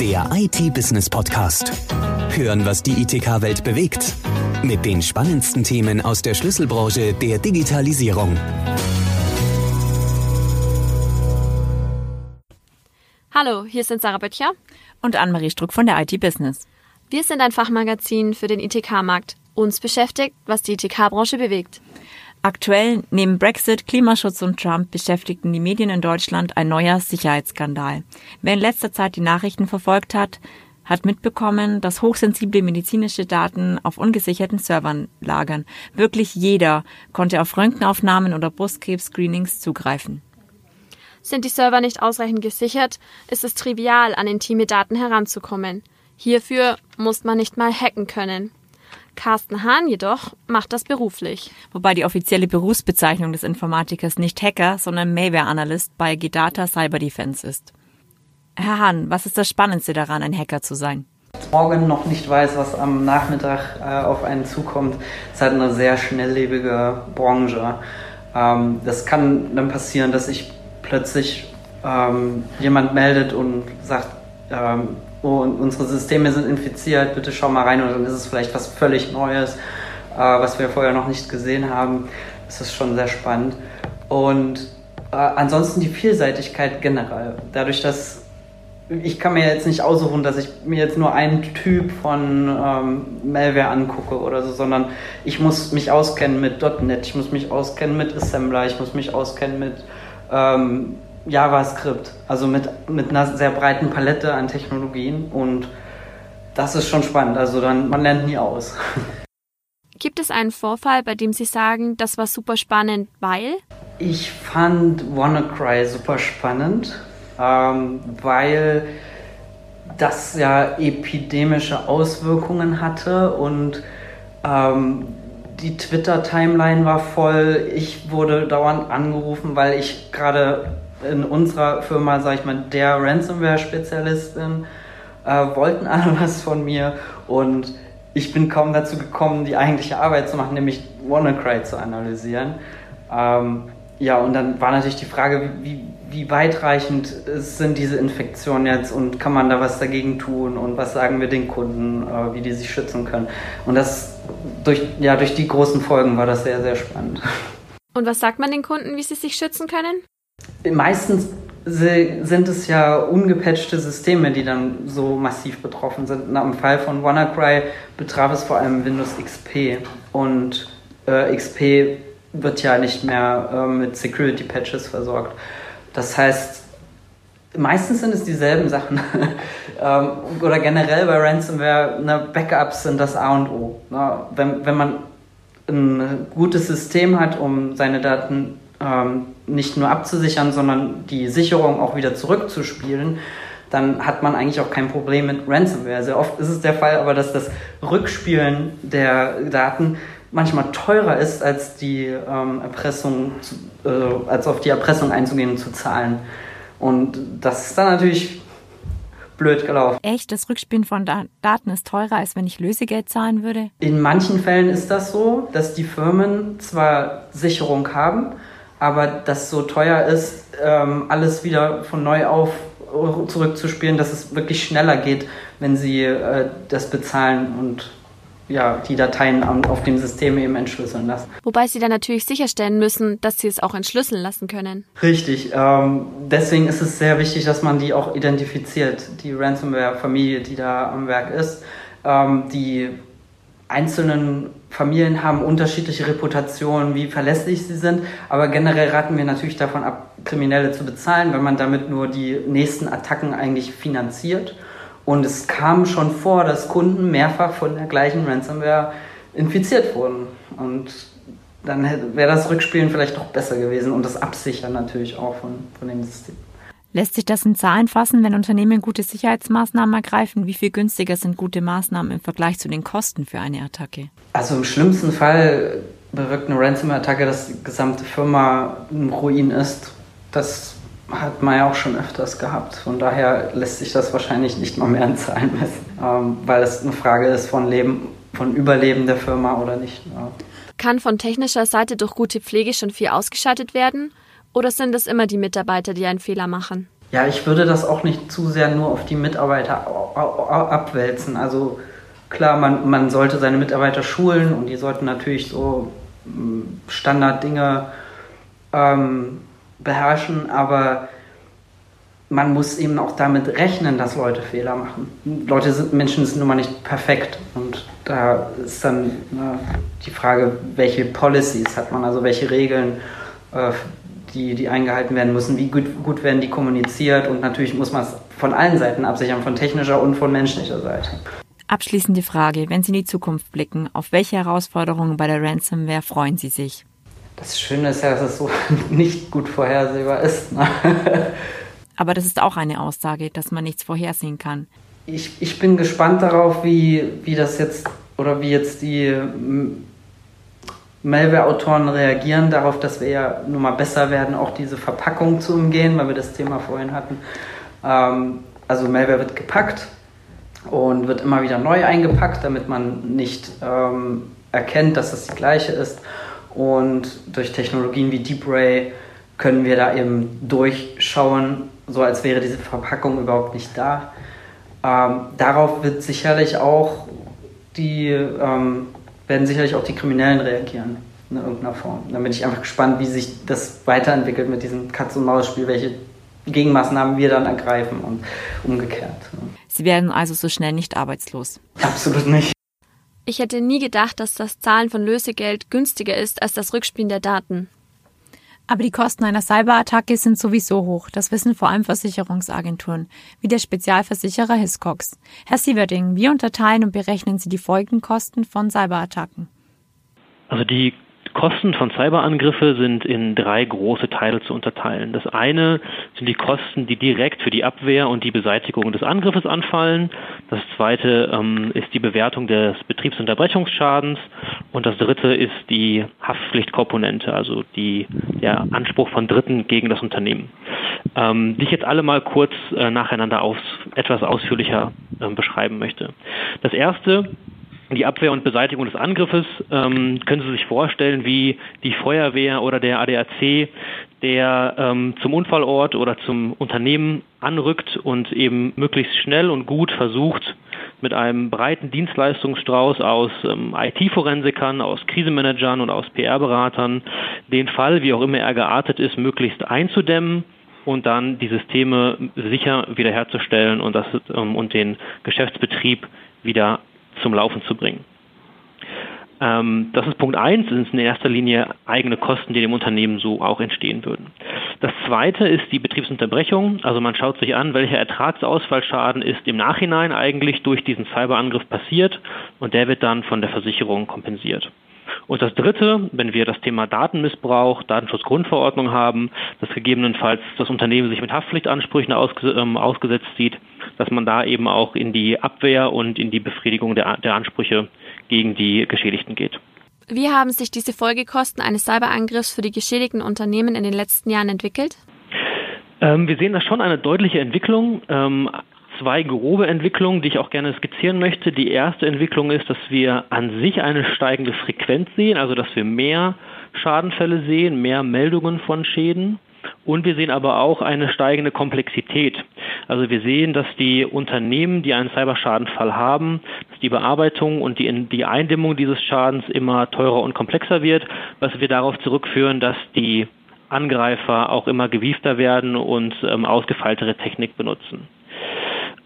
Der IT-Business-Podcast. Hören, was die ITK-Welt bewegt. Mit den spannendsten Themen aus der Schlüsselbranche der Digitalisierung. Hallo, hier sind Sarah Böttcher und Anne-Marie Struck von der IT-Business. Wir sind ein Fachmagazin für den ITK-Markt. Uns beschäftigt, was die ITK-Branche bewegt. Aktuell neben Brexit, Klimaschutz und Trump beschäftigten die Medien in Deutschland ein neuer Sicherheitsskandal. Wer in letzter Zeit die Nachrichten verfolgt hat, hat mitbekommen, dass hochsensible medizinische Daten auf ungesicherten Servern lagern. Wirklich jeder konnte auf Röntgenaufnahmen oder Brustkrebs-Screenings zugreifen. Sind die Server nicht ausreichend gesichert, ist es trivial, an intime Daten heranzukommen. Hierfür muss man nicht mal hacken können. Carsten Hahn jedoch macht das beruflich. Wobei die offizielle Berufsbezeichnung des Informatikers nicht Hacker, sondern Malware Analyst bei Gedata Cyber Defense ist. Herr Hahn, was ist das Spannendste daran, ein Hacker zu sein? Morgen noch nicht weiß, was am Nachmittag äh, auf einen zukommt, ist halt eine sehr schnelllebige Branche. Ähm, das kann dann passieren, dass sich plötzlich ähm, jemand meldet und sagt, ähm, und unsere Systeme sind infiziert, bitte schau mal rein und dann ist es vielleicht was völlig Neues, äh, was wir vorher noch nicht gesehen haben. Das ist schon sehr spannend. Und äh, ansonsten die Vielseitigkeit generell. Dadurch, dass ich kann mir jetzt nicht aussuchen, dass ich mir jetzt nur einen Typ von ähm, Malware angucke oder so, sondern ich muss mich auskennen mit .NET, ich muss mich auskennen mit Assembler, ich muss mich auskennen mit ähm, JavaScript, also mit, mit einer sehr breiten Palette an Technologien und das ist schon spannend. Also dann, man lernt nie aus. Gibt es einen Vorfall, bei dem Sie sagen, das war super spannend, weil? Ich fand WannaCry super spannend, ähm, weil das ja epidemische Auswirkungen hatte und ähm, die Twitter-Timeline war voll. Ich wurde dauernd angerufen, weil ich gerade in unserer Firma, sag ich mal, der Ransomware-Spezialistin, äh, wollten alle was von mir und ich bin kaum dazu gekommen, die eigentliche Arbeit zu machen, nämlich WannaCry zu analysieren. Ähm, ja, und dann war natürlich die Frage, wie, wie weitreichend sind diese Infektionen jetzt und kann man da was dagegen tun und was sagen wir den Kunden, äh, wie die sich schützen können. Und das durch, ja, durch die großen Folgen war das sehr, sehr spannend. Und was sagt man den Kunden, wie sie sich schützen können? Meistens sind es ja ungepatchte Systeme, die dann so massiv betroffen sind. Im Fall von WannaCry betraf es vor allem Windows XP und äh, XP wird ja nicht mehr äh, mit Security Patches versorgt. Das heißt, meistens sind es dieselben Sachen. ähm, oder generell bei Ransomware, ne, Backups sind das A und O. Ne? Wenn, wenn man ein gutes System hat, um seine Daten ähm, nicht nur abzusichern, sondern die Sicherung auch wieder zurückzuspielen, dann hat man eigentlich auch kein Problem mit Ransomware. Sehr oft ist es der Fall, aber dass das Rückspielen der Daten manchmal teurer ist, als die ähm, Erpressung, zu, äh, als auf die Erpressung einzugehen und zu zahlen. Und das ist dann natürlich blöd gelaufen. Echt? Das Rückspielen von Daten ist teurer, als wenn ich Lösegeld zahlen würde? In manchen Fällen ist das so, dass die Firmen zwar Sicherung haben, aber das so teuer ist, ähm, alles wieder von neu auf zurückzuspielen, dass es wirklich schneller geht, wenn sie äh, das bezahlen und ja, die Dateien auf dem System eben entschlüsseln lassen. Wobei sie dann natürlich sicherstellen müssen, dass sie es auch entschlüsseln lassen können. Richtig. Ähm, deswegen ist es sehr wichtig, dass man die auch identifiziert, die Ransomware-Familie, die da am Werk ist. Ähm, die einzelnen Familien haben unterschiedliche Reputationen, wie verlässlich sie sind, aber generell raten wir natürlich davon ab, Kriminelle zu bezahlen, wenn man damit nur die nächsten Attacken eigentlich finanziert. Und es kam schon vor, dass Kunden mehrfach von der gleichen Ransomware infiziert wurden. Und dann wäre das Rückspielen vielleicht doch besser gewesen und das Absichern natürlich auch von, von dem System. Lässt sich das in Zahlen fassen, wenn Unternehmen gute Sicherheitsmaßnahmen ergreifen? Wie viel günstiger sind gute Maßnahmen im Vergleich zu den Kosten für eine Attacke? Also im schlimmsten Fall bewirkt eine Ransomware-Attacke, dass die gesamte Firma ein Ruin ist. Das hat man ja auch schon öfters gehabt. Von daher lässt sich das wahrscheinlich nicht mal mehr in Zahlen messen, ähm, weil es eine Frage ist von Leben, von Überleben der Firma oder nicht. Ja. Kann von technischer Seite durch gute Pflege schon viel ausgeschaltet werden? Oder sind es immer die Mitarbeiter, die einen Fehler machen? Ja, ich würde das auch nicht zu sehr nur auf die Mitarbeiter abwälzen. Also klar, man, man sollte seine Mitarbeiter schulen und die sollten natürlich so mm, Standarddinge ähm, beherrschen, aber man muss eben auch damit rechnen, dass Leute Fehler machen. Leute sind, Menschen sind nun mal nicht perfekt und da ist dann äh, die Frage, welche Policies hat man, also welche Regeln, äh, die, die eingehalten werden müssen, wie gut, gut werden die kommuniziert und natürlich muss man es von allen Seiten absichern, von technischer und von menschlicher Seite. Abschließende Frage, wenn Sie in die Zukunft blicken, auf welche Herausforderungen bei der Ransomware freuen Sie sich? Das Schöne ist ja, dass es so nicht gut vorhersehbar ist. Ne? Aber das ist auch eine Aussage, dass man nichts vorhersehen kann. Ich, ich bin gespannt darauf, wie, wie das jetzt oder wie jetzt die Malware-Autoren reagieren darauf, dass wir ja nun mal besser werden, auch diese Verpackung zu umgehen, weil wir das Thema vorhin hatten. Ähm, also Malware wird gepackt und wird immer wieder neu eingepackt, damit man nicht ähm, erkennt, dass das die gleiche ist. Und durch Technologien wie Deep Ray können wir da eben durchschauen, so als wäre diese Verpackung überhaupt nicht da. Ähm, darauf wird sicherlich auch die, ähm, werden sicherlich auch die Kriminellen reagieren in irgendeiner Form. Da bin ich einfach gespannt, wie sich das weiterentwickelt mit diesem Katz-und-Maus-Spiel, welche Gegenmaßnahmen wir dann ergreifen und umgekehrt. Sie werden also so schnell nicht arbeitslos. Absolut nicht. Ich hätte nie gedacht, dass das Zahlen von Lösegeld günstiger ist als das Rückspielen der Daten. Aber die Kosten einer Cyberattacke sind sowieso hoch. Das wissen vor allem Versicherungsagenturen, wie der Spezialversicherer Hiscox. Herr Sieverding, wie unterteilen und berechnen Sie die Folgenkosten von Cyberattacken? Also die Kosten von Cyberangriffe sind in drei große Teile zu unterteilen. Das eine sind die Kosten, die direkt für die Abwehr und die Beseitigung des Angriffes anfallen. Das zweite ähm, ist die Bewertung des Betriebsunterbrechungsschadens. Und das dritte ist die Haftpflichtkomponente, also die, der Anspruch von Dritten gegen das Unternehmen. Ähm, die ich jetzt alle mal kurz äh, nacheinander aus, etwas ausführlicher äh, beschreiben möchte. Das erste die Abwehr und Beseitigung des Angriffes. Ähm, können Sie sich vorstellen, wie die Feuerwehr oder der ADAC, der ähm, zum Unfallort oder zum Unternehmen anrückt und eben möglichst schnell und gut versucht, mit einem breiten Dienstleistungsstrauß aus ähm, IT-Forensikern, aus Krisenmanagern und aus PR-Beratern den Fall, wie auch immer er geartet ist, möglichst einzudämmen und dann die Systeme sicher wiederherzustellen und, das, ähm, und den Geschäftsbetrieb wieder zum Laufen zu bringen. Ähm, das ist Punkt eins, sind in erster Linie eigene Kosten, die dem Unternehmen so auch entstehen würden. Das zweite ist die Betriebsunterbrechung. Also man schaut sich an, welcher Ertragsausfallschaden ist im Nachhinein eigentlich durch diesen Cyberangriff passiert und der wird dann von der Versicherung kompensiert. Und das Dritte, wenn wir das Thema Datenmissbrauch, Datenschutzgrundverordnung haben, dass gegebenenfalls das Unternehmen sich mit Haftpflichtansprüchen ähm, ausgesetzt sieht, dass man da eben auch in die Abwehr und in die Befriedigung der, der Ansprüche gegen die Geschädigten geht. Wie haben sich diese Folgekosten eines Cyberangriffs für die geschädigten Unternehmen in den letzten Jahren entwickelt? Ähm, wir sehen da schon eine deutliche Entwicklung. Zwei grobe Entwicklungen, die ich auch gerne skizzieren möchte. Die erste Entwicklung ist, dass wir an sich eine steigende Frequenz sehen, also dass wir mehr Schadenfälle sehen, mehr Meldungen von Schäden. Und wir sehen aber auch eine steigende Komplexität. Also wir sehen, dass die Unternehmen, die einen Cyberschadenfall haben, dass die Bearbeitung und die, die Eindämmung dieses Schadens immer teurer und komplexer wird, was wir darauf zurückführen, dass die Angreifer auch immer gewiefter werden und ähm, ausgefeiltere Technik benutzen.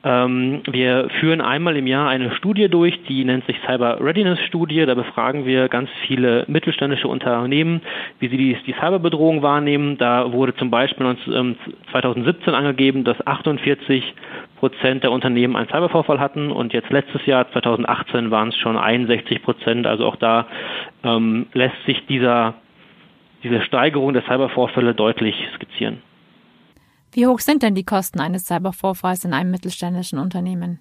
Ähm, wir führen einmal im Jahr eine Studie durch, die nennt sich Cyber Readiness Studie. Da befragen wir ganz viele mittelständische Unternehmen, wie sie die, die Cyberbedrohung wahrnehmen. Da wurde zum Beispiel 2017 ähm, angegeben, dass 48 Prozent der Unternehmen einen Cybervorfall hatten und jetzt letztes Jahr 2018 waren es schon 61 Prozent. Also auch da ähm, lässt sich dieser, diese Steigerung der Cybervorfälle deutlich skizzieren. Wie hoch sind denn die Kosten eines Cybervorfalls in einem mittelständischen Unternehmen?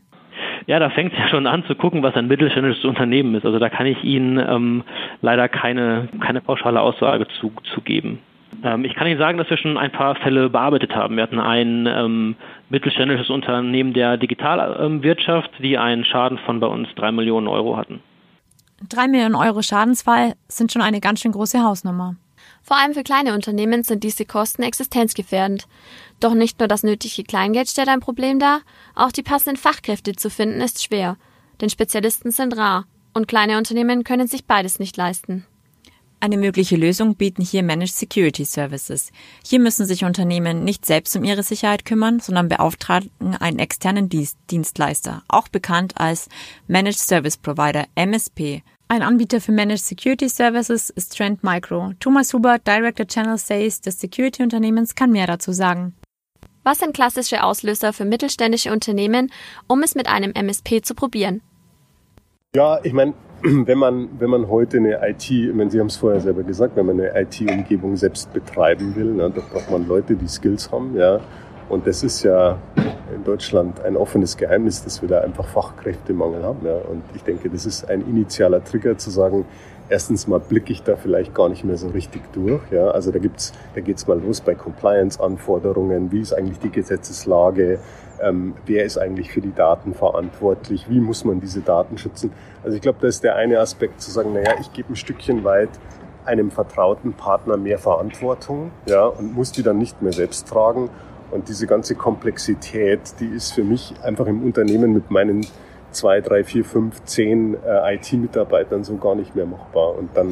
Ja, da fängt es ja schon an zu gucken, was ein mittelständisches Unternehmen ist. Also da kann ich Ihnen ähm, leider keine, keine pauschale Aussage zu, zu geben. Ähm, ich kann Ihnen sagen, dass wir schon ein paar Fälle bearbeitet haben. Wir hatten ein ähm, mittelständisches Unternehmen der Digitalwirtschaft, die einen Schaden von bei uns drei Millionen Euro hatten. Drei Millionen Euro Schadensfall sind schon eine ganz schön große Hausnummer. Vor allem für kleine Unternehmen sind diese Kosten existenzgefährdend. Doch nicht nur das nötige Kleingeld stellt ein Problem dar, auch die passenden Fachkräfte zu finden ist schwer. Denn Spezialisten sind rar und kleine Unternehmen können sich beides nicht leisten. Eine mögliche Lösung bieten hier Managed Security Services. Hier müssen sich Unternehmen nicht selbst um ihre Sicherheit kümmern, sondern beauftragen einen externen Dienstleister, auch bekannt als Managed Service Provider MSP. Ein Anbieter für Managed Security Services ist Trend Micro. Thomas Huber, Director Channel Sales des Security-Unternehmens, kann mehr dazu sagen. Was sind klassische Auslöser für mittelständische Unternehmen, um es mit einem MSP zu probieren? Ja, ich meine, wenn man, wenn man heute eine IT, ich meine, Sie haben es vorher selber gesagt, wenn man eine IT-Umgebung selbst betreiben will, ne, da braucht man Leute, die Skills haben, ja. Und das ist ja in Deutschland ein offenes Geheimnis, dass wir da einfach Fachkräftemangel haben. Ja. Und ich denke, das ist ein initialer Trigger zu sagen, erstens mal blicke ich da vielleicht gar nicht mehr so richtig durch. Ja. Also da da geht's mal los bei Compliance-Anforderungen, wie ist eigentlich die Gesetzeslage, ähm, wer ist eigentlich für die Daten verantwortlich, wie muss man diese Daten schützen. Also ich glaube, da ist der eine Aspekt zu sagen, naja, ich gebe ein Stückchen weit einem vertrauten Partner mehr Verantwortung ja, und muss die dann nicht mehr selbst tragen. Und diese ganze Komplexität, die ist für mich einfach im Unternehmen mit meinen zwei, drei, vier, fünf, zehn äh, IT-Mitarbeitern so gar nicht mehr machbar. Und dann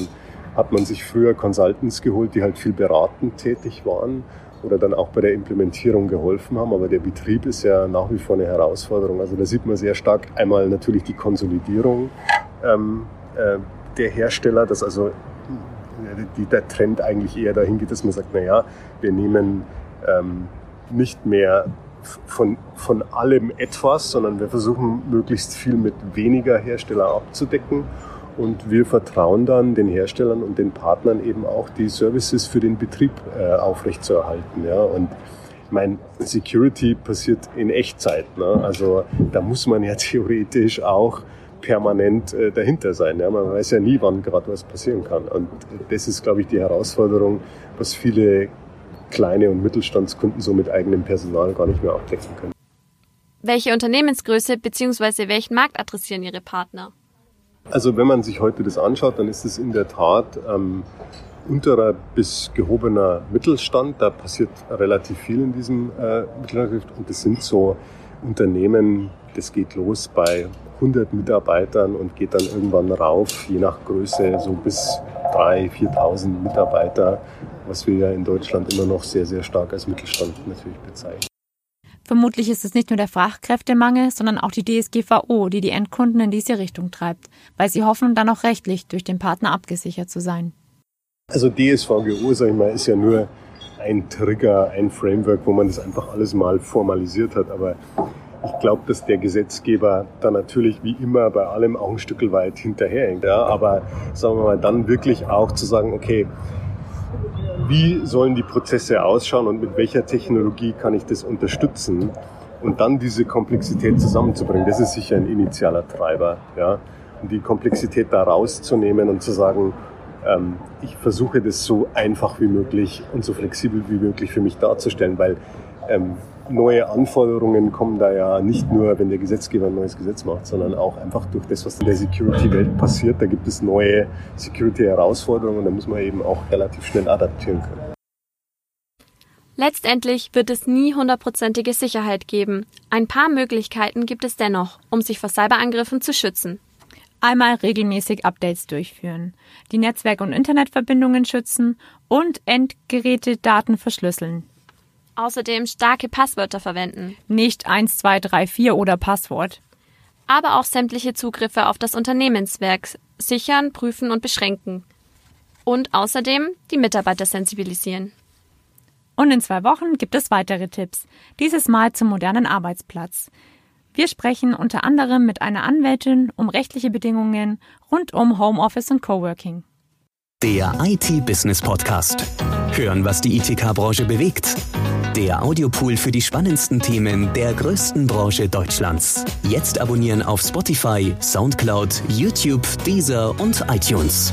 hat man sich früher Consultants geholt, die halt viel beratend tätig waren oder dann auch bei der Implementierung geholfen haben. Aber der Betrieb ist ja nach wie vor eine Herausforderung. Also da sieht man sehr stark einmal natürlich die Konsolidierung ähm, äh, der Hersteller, dass also die, der Trend eigentlich eher dahin geht, dass man sagt, na ja, wir nehmen ähm, nicht mehr von, von allem etwas, sondern wir versuchen möglichst viel mit weniger Hersteller abzudecken und wir vertrauen dann den Herstellern und den Partnern eben auch die Services für den Betrieb äh, aufrechtzuerhalten. Ja. Und ich meine, Security passiert in Echtzeit. Ne? Also da muss man ja theoretisch auch permanent äh, dahinter sein. Ja? Man weiß ja nie, wann gerade was passieren kann. Und das ist, glaube ich, die Herausforderung, was viele kleine und Mittelstandskunden so mit eigenem Personal gar nicht mehr abdecken können. Welche Unternehmensgröße bzw. welchen Markt adressieren Ihre Partner? Also wenn man sich heute das anschaut, dann ist es in der Tat ähm, unterer bis gehobener Mittelstand. Da passiert relativ viel in diesem äh, Mittelstand und das sind so Unternehmen, das geht los bei 100 Mitarbeitern und geht dann irgendwann rauf, je nach Größe, so bis 3.000, 4.000 Mitarbeiter, was wir ja in Deutschland immer noch sehr, sehr stark als Mittelstand natürlich bezeichnen. Vermutlich ist es nicht nur der Fachkräftemangel, sondern auch die DSGVO, die die Endkunden in diese Richtung treibt, weil sie hoffen, dann auch rechtlich durch den Partner abgesichert zu sein. Also DSVGO, sag ich mal, ist ja nur ein Trigger, ein Framework, wo man das einfach alles mal formalisiert hat. Aber ich glaube, dass der Gesetzgeber da natürlich wie immer bei allem auch ein Stück weit hinterherhängt. Ja? Aber sagen wir mal, dann wirklich auch zu sagen, okay, wie sollen die Prozesse ausschauen und mit welcher Technologie kann ich das unterstützen und dann diese Komplexität zusammenzubringen, das ist sicher ein initialer Treiber. Ja? Und die Komplexität da rauszunehmen und zu sagen, ich versuche das so einfach wie möglich und so flexibel wie möglich für mich darzustellen, weil ähm, neue Anforderungen kommen da ja nicht nur, wenn der Gesetzgeber ein neues Gesetz macht, sondern auch einfach durch das, was in der Security-Welt passiert. Da gibt es neue Security-Herausforderungen und da muss man eben auch relativ schnell adaptieren können. Letztendlich wird es nie hundertprozentige Sicherheit geben. Ein paar Möglichkeiten gibt es dennoch, um sich vor Cyberangriffen zu schützen. Einmal regelmäßig Updates durchführen, die Netzwerk- und Internetverbindungen schützen und Endgeräte-Daten verschlüsseln. Außerdem starke Passwörter verwenden. Nicht 1, 2, 3, 4 oder Passwort. Aber auch sämtliche Zugriffe auf das Unternehmenswerk sichern, prüfen und beschränken. Und außerdem die Mitarbeiter sensibilisieren. Und in zwei Wochen gibt es weitere Tipps. Dieses Mal zum modernen Arbeitsplatz. Wir sprechen unter anderem mit einer Anwältin um rechtliche Bedingungen rund um Homeoffice und Coworking. Der IT-Business Podcast. Hören, was die ITK-Branche bewegt. Der Audiopool für die spannendsten Themen der größten Branche Deutschlands. Jetzt abonnieren auf Spotify, Soundcloud, YouTube, Deezer und iTunes.